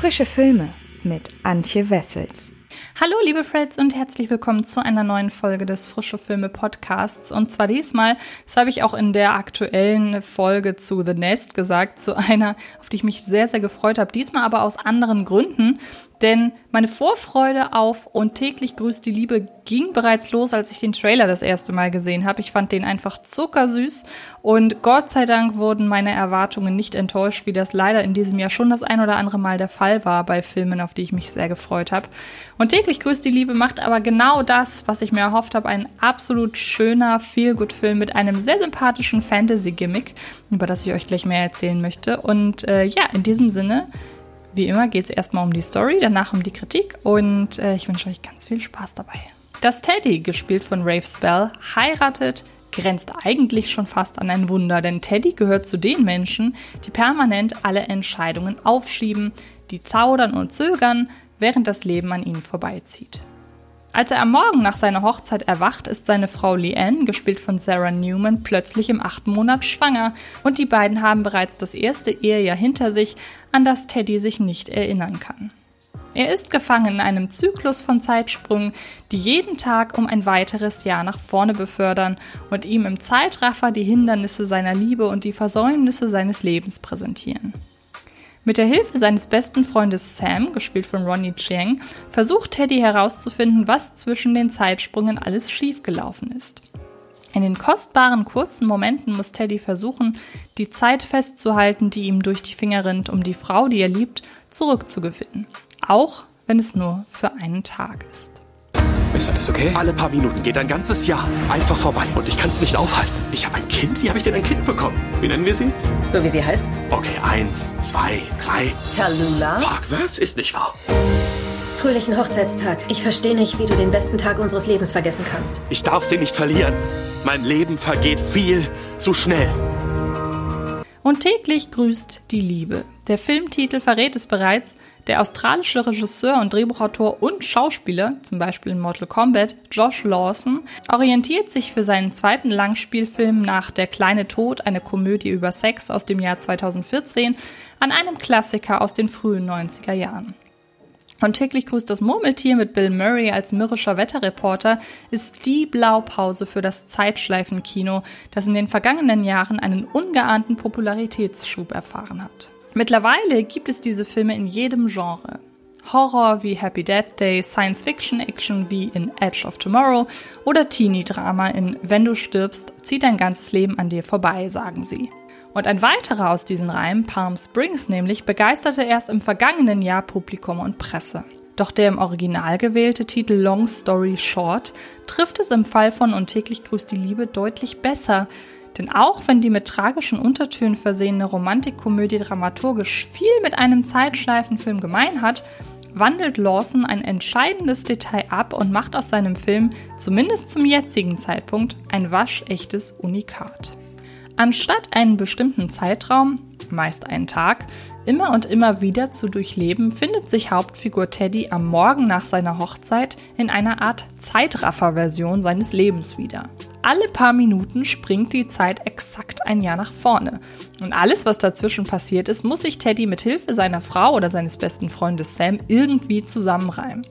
Frische Filme mit Antje Wessels. Hallo liebe Freds und herzlich willkommen zu einer neuen Folge des Frische Filme Podcasts. Und zwar diesmal, das habe ich auch in der aktuellen Folge zu The Nest gesagt, zu einer, auf die ich mich sehr, sehr gefreut habe. Diesmal aber aus anderen Gründen. Denn meine Vorfreude auf Und täglich grüßt die Liebe ging bereits los, als ich den Trailer das erste Mal gesehen habe. Ich fand den einfach zuckersüß und Gott sei Dank wurden meine Erwartungen nicht enttäuscht, wie das leider in diesem Jahr schon das ein oder andere Mal der Fall war bei Filmen, auf die ich mich sehr gefreut habe. Und täglich grüßt die Liebe macht aber genau das, was ich mir erhofft habe, ein absolut schöner Feel-Good-Film mit einem sehr sympathischen Fantasy-Gimmick, über das ich euch gleich mehr erzählen möchte. Und äh, ja, in diesem Sinne wie immer geht es erstmal um die Story, danach um die Kritik und äh, ich wünsche euch ganz viel Spaß dabei. Dass Teddy, gespielt von Rafe Spell, heiratet, grenzt eigentlich schon fast an ein Wunder, denn Teddy gehört zu den Menschen, die permanent alle Entscheidungen aufschieben, die zaudern und zögern, während das Leben an ihnen vorbeizieht. Als er am Morgen nach seiner Hochzeit erwacht, ist seine Frau Leanne, gespielt von Sarah Newman, plötzlich im achten Monat schwanger und die beiden haben bereits das erste Ehejahr hinter sich, an das Teddy sich nicht erinnern kann. Er ist gefangen in einem Zyklus von Zeitsprüngen, die jeden Tag um ein weiteres Jahr nach vorne befördern und ihm im Zeitraffer die Hindernisse seiner Liebe und die Versäumnisse seines Lebens präsentieren. Mit der Hilfe seines besten Freundes Sam, gespielt von Ronnie Chiang, versucht Teddy herauszufinden, was zwischen den Zeitsprüngen alles schiefgelaufen ist. In den kostbaren kurzen Momenten muss Teddy versuchen, die Zeit festzuhalten, die ihm durch die Finger rinnt, um die Frau, die er liebt, zurückzugewinnen. Auch wenn es nur für einen Tag ist. Ist alles okay? Alle paar Minuten geht ein ganzes Jahr einfach vorbei und ich kann es nicht aufhalten. Ich habe ein Kind? Wie habe ich denn ein Kind bekommen? Wie nennen wir sie? So wie sie heißt? Okay, eins, zwei, drei. Tallulah? Fuck, was? Ist nicht wahr. Fröhlichen Hochzeitstag. Ich verstehe nicht, wie du den besten Tag unseres Lebens vergessen kannst. Ich darf sie nicht verlieren. Mein Leben vergeht viel zu schnell. Und täglich grüßt die Liebe. Der Filmtitel verrät es bereits. Der australische Regisseur und Drehbuchautor und Schauspieler, zum Beispiel in Mortal Kombat, Josh Lawson, orientiert sich für seinen zweiten Langspielfilm nach Der kleine Tod, eine Komödie über Sex aus dem Jahr 2014, an einem Klassiker aus den frühen 90er Jahren. Und täglich grüßt das Murmeltier mit Bill Murray als mürrischer Wetterreporter ist die Blaupause für das Zeitschleifenkino, das in den vergangenen Jahren einen ungeahnten Popularitätsschub erfahren hat. Mittlerweile gibt es diese Filme in jedem Genre. Horror wie Happy Death Day, Science Fiction Action wie in Edge of Tomorrow oder Teenie-Drama in Wenn du stirbst, zieht dein ganzes Leben an dir vorbei, sagen sie. Und ein weiterer aus diesen Reihen, Palm Springs nämlich, begeisterte erst im vergangenen Jahr Publikum und Presse. Doch der im Original gewählte Titel Long Story Short trifft es im Fall von Und täglich grüßt die Liebe deutlich besser. Denn auch wenn die mit tragischen Untertönen versehene Romantikkomödie dramaturgisch viel mit einem Zeitschleifenfilm gemein hat, wandelt Lawson ein entscheidendes Detail ab und macht aus seinem Film, zumindest zum jetzigen Zeitpunkt, ein waschechtes Unikat. Anstatt einen bestimmten Zeitraum, meist einen Tag, immer und immer wieder zu durchleben, findet sich Hauptfigur Teddy am Morgen nach seiner Hochzeit in einer Art Zeitraffer-Version seines Lebens wieder. Alle paar Minuten springt die Zeit exakt ein Jahr nach vorne. Und alles, was dazwischen passiert ist, muss sich Teddy mit Hilfe seiner Frau oder seines besten Freundes Sam irgendwie zusammenreimen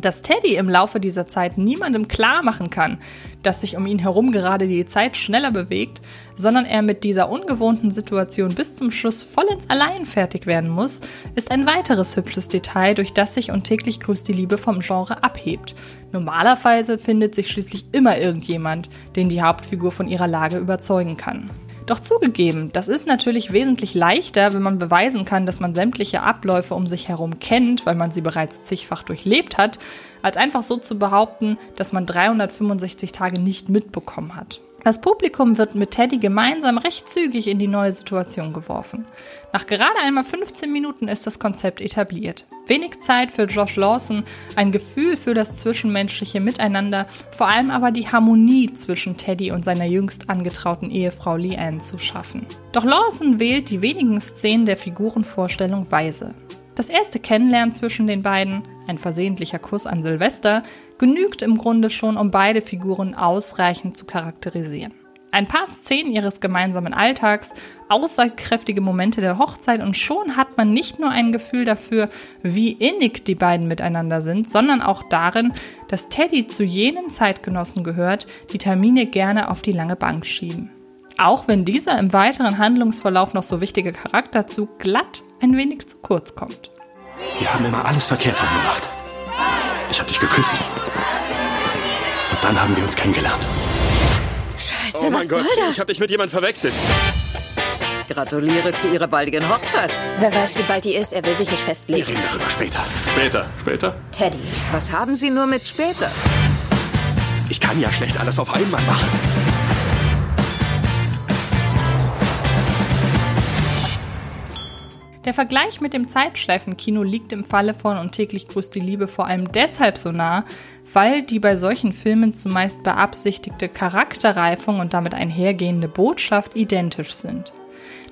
dass Teddy im Laufe dieser Zeit niemandem klar machen kann, dass sich um ihn herum gerade die Zeit schneller bewegt, sondern er mit dieser ungewohnten Situation bis zum Schluss vollends allein fertig werden muss, ist ein weiteres hübsches Detail, durch das sich und täglich grüßt die Liebe vom Genre abhebt. Normalerweise findet sich schließlich immer irgendjemand, den die Hauptfigur von ihrer Lage überzeugen kann. Doch zugegeben, das ist natürlich wesentlich leichter, wenn man beweisen kann, dass man sämtliche Abläufe um sich herum kennt, weil man sie bereits zigfach durchlebt hat, als einfach so zu behaupten, dass man 365 Tage nicht mitbekommen hat. Das Publikum wird mit Teddy gemeinsam recht zügig in die neue Situation geworfen. Nach gerade einmal 15 Minuten ist das Konzept etabliert. Wenig Zeit für Josh Lawson, ein Gefühl für das zwischenmenschliche Miteinander, vor allem aber die Harmonie zwischen Teddy und seiner jüngst angetrauten Ehefrau Leanne zu schaffen. Doch Lawson wählt die wenigen Szenen der Figurenvorstellung weise. Das erste Kennenlernen zwischen den beiden, ein versehentlicher Kuss an Silvester, genügt im Grunde schon, um beide Figuren ausreichend zu charakterisieren. Ein paar Szenen ihres gemeinsamen Alltags, aussagekräftige Momente der Hochzeit und schon hat man nicht nur ein Gefühl dafür, wie innig die beiden miteinander sind, sondern auch darin, dass Teddy zu jenen Zeitgenossen gehört, die Termine gerne auf die lange Bank schieben. Auch wenn dieser im weiteren Handlungsverlauf noch so wichtige Charakterzug glatt ein wenig zu kurz kommt. Wir haben immer alles verkehrt gemacht. Ich habe dich geküsst. Und dann haben wir uns kennengelernt. Scheiße, oh mein was Gott, soll das? ich habe dich mit jemand verwechselt. Gratuliere zu Ihrer baldigen Hochzeit. Wer weiß, wie bald die ist, er will sich nicht Wir festlegen. reden darüber später. Später. Später? Teddy. Was haben Sie nur mit später? Ich kann ja schlecht alles auf einmal machen. Der Vergleich mit dem Zeitschleifenkino liegt im Falle von Und täglich grüßt die Liebe vor allem deshalb so nah, weil die bei solchen Filmen zumeist beabsichtigte Charakterreifung und damit einhergehende Botschaft identisch sind.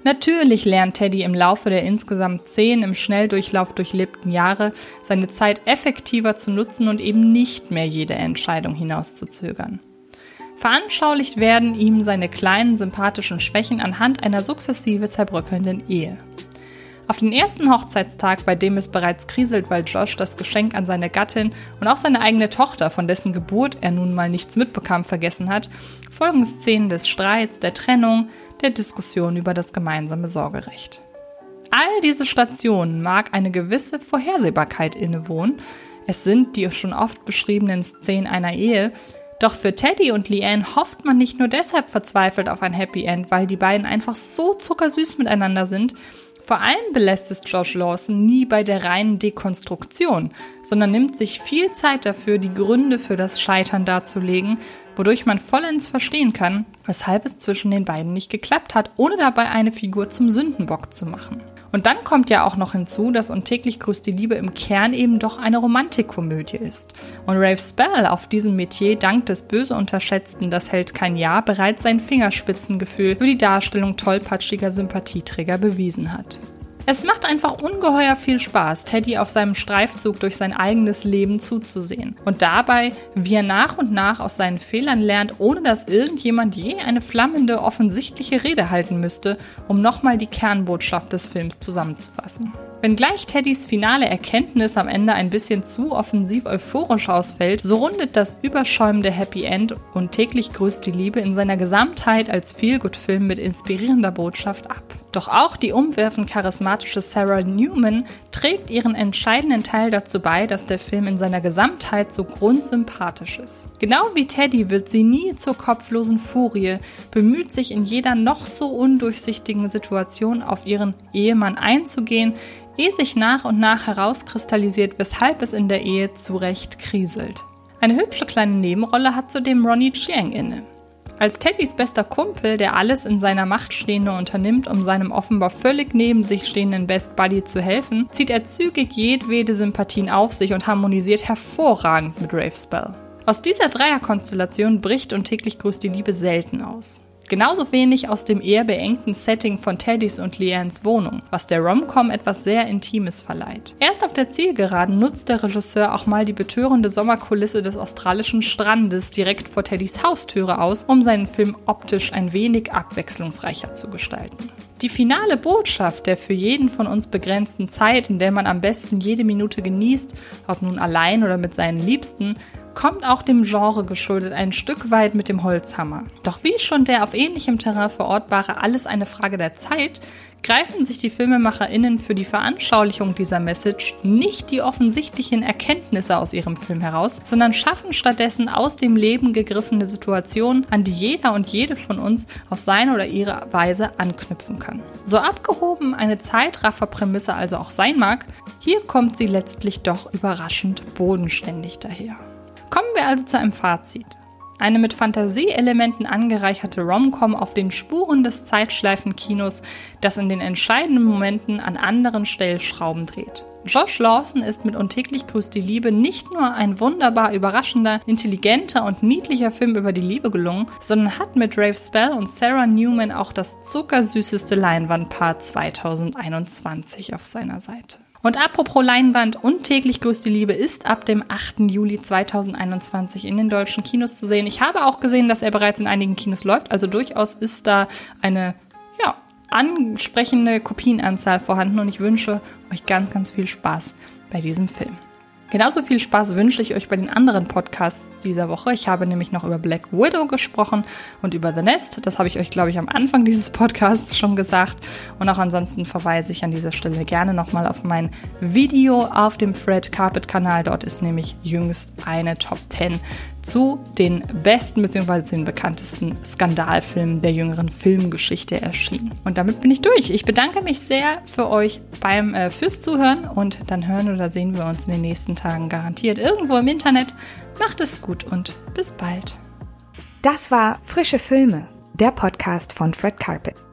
Natürlich lernt Teddy im Laufe der insgesamt zehn im Schnelldurchlauf durchlebten Jahre seine Zeit effektiver zu nutzen und eben nicht mehr jede Entscheidung hinauszuzögern. Veranschaulicht werden ihm seine kleinen sympathischen Schwächen anhand einer sukzessive zerbröckelnden Ehe. Auf den ersten Hochzeitstag, bei dem es bereits kriselt, weil Josh das Geschenk an seine Gattin und auch seine eigene Tochter, von dessen Geburt er nun mal nichts mitbekam, vergessen hat, folgen Szenen des Streits, der Trennung, der Diskussion über das gemeinsame Sorgerecht. All diese Stationen mag eine gewisse Vorhersehbarkeit innewohnen. Es sind die schon oft beschriebenen Szenen einer Ehe, doch für Teddy und Leanne hofft man nicht nur deshalb verzweifelt auf ein Happy End, weil die beiden einfach so zuckersüß miteinander sind. Vor allem belässt es Josh Lawson nie bei der reinen Dekonstruktion, sondern nimmt sich viel Zeit dafür, die Gründe für das Scheitern darzulegen, wodurch man vollends verstehen kann, weshalb es zwischen den beiden nicht geklappt hat, ohne dabei eine Figur zum Sündenbock zu machen. Und dann kommt ja auch noch hinzu, dass Und täglich grüßt die Liebe im Kern eben doch eine Romantikkomödie ist. Und Rafe Spell auf diesem Metier dank des böse unterschätzten Das hält kein Jahr bereits sein Fingerspitzengefühl für die Darstellung tollpatschiger Sympathieträger bewiesen hat. Es macht einfach ungeheuer viel Spaß, Teddy auf seinem Streifzug durch sein eigenes Leben zuzusehen. Und dabei, wie er nach und nach aus seinen Fehlern lernt, ohne dass irgendjemand je eine flammende, offensichtliche Rede halten müsste, um nochmal die Kernbotschaft des Films zusammenzufassen. Wenngleich Teddys finale Erkenntnis am Ende ein bisschen zu offensiv euphorisch ausfällt, so rundet das überschäumende Happy End und täglich grüßt die Liebe in seiner Gesamtheit als Feelgood-Film mit inspirierender Botschaft ab. Doch auch die umwerfend charismatische Sarah Newman trägt ihren entscheidenden Teil dazu bei, dass der Film in seiner Gesamtheit so grundsympathisch ist. Genau wie Teddy wird sie nie zur kopflosen Furie, bemüht sich in jeder noch so undurchsichtigen Situation auf ihren Ehemann einzugehen, ehe sich nach und nach herauskristallisiert, weshalb es in der Ehe zu Recht kriselt. Eine hübsche kleine Nebenrolle hat zudem Ronnie Chiang inne. Als Teddys bester Kumpel, der alles in seiner Macht Stehende unternimmt, um seinem offenbar völlig neben sich stehenden Best Buddy zu helfen, zieht er zügig jedwede Sympathien auf sich und harmonisiert hervorragend mit Rafe Spell. Aus dieser Dreierkonstellation bricht und täglich grüßt die Liebe selten aus. Genauso wenig aus dem eher beengten Setting von Teddys und Leannes Wohnung, was der Rom-Com etwas sehr Intimes verleiht. Erst auf der Zielgeraden nutzt der Regisseur auch mal die betörende Sommerkulisse des australischen Strandes direkt vor Teddys Haustüre aus, um seinen Film optisch ein wenig abwechslungsreicher zu gestalten. Die finale Botschaft der für jeden von uns begrenzten Zeit, in der man am besten jede Minute genießt, ob nun allein oder mit seinen Liebsten, kommt auch dem Genre geschuldet ein Stück weit mit dem Holzhammer. Doch wie schon der auf ähnlichem Terrain verortbare Alles eine Frage der Zeit, greifen sich die FilmemacherInnen für die Veranschaulichung dieser Message nicht die offensichtlichen Erkenntnisse aus ihrem Film heraus, sondern schaffen stattdessen aus dem Leben gegriffene Situationen, an die jeder und jede von uns auf seine oder ihre Weise anknüpfen kann. So abgehoben eine Zeitrafferprämisse also auch sein mag, hier kommt sie letztlich doch überraschend bodenständig daher. Kommen wir also zu einem Fazit. Eine mit Fantasieelementen angereicherte Rom-Com auf den Spuren des Zeitschleifenkinos, das in den entscheidenden Momenten an anderen Stellschrauben dreht. Josh Lawson ist mit Und täglich grüßt die Liebe nicht nur ein wunderbar überraschender, intelligenter und niedlicher Film über die Liebe gelungen, sondern hat mit Rafe Spell und Sarah Newman auch das zuckersüßeste Leinwandpaar 2021 auf seiner Seite. Und apropos Leinwand und täglich grüßt die Liebe ist ab dem 8. Juli 2021 in den deutschen Kinos zu sehen. Ich habe auch gesehen, dass er bereits in einigen Kinos läuft, also durchaus ist da eine ja, ansprechende Kopienanzahl vorhanden und ich wünsche euch ganz, ganz viel Spaß bei diesem Film. Genauso viel Spaß wünsche ich euch bei den anderen Podcasts dieser Woche. Ich habe nämlich noch über Black Widow gesprochen und über The Nest. Das habe ich euch, glaube ich, am Anfang dieses Podcasts schon gesagt. Und auch ansonsten verweise ich an dieser Stelle gerne nochmal auf mein Video auf dem Fred Carpet Kanal. Dort ist nämlich jüngst eine Top 10 zu den besten bzw. den bekanntesten Skandalfilmen der jüngeren Filmgeschichte erschienen. Und damit bin ich durch. Ich bedanke mich sehr für euch beim äh, fürs Zuhören und dann hören oder sehen wir uns in den nächsten Tagen garantiert irgendwo im Internet. Macht es gut und bis bald. Das war Frische Filme, der Podcast von Fred Carpet.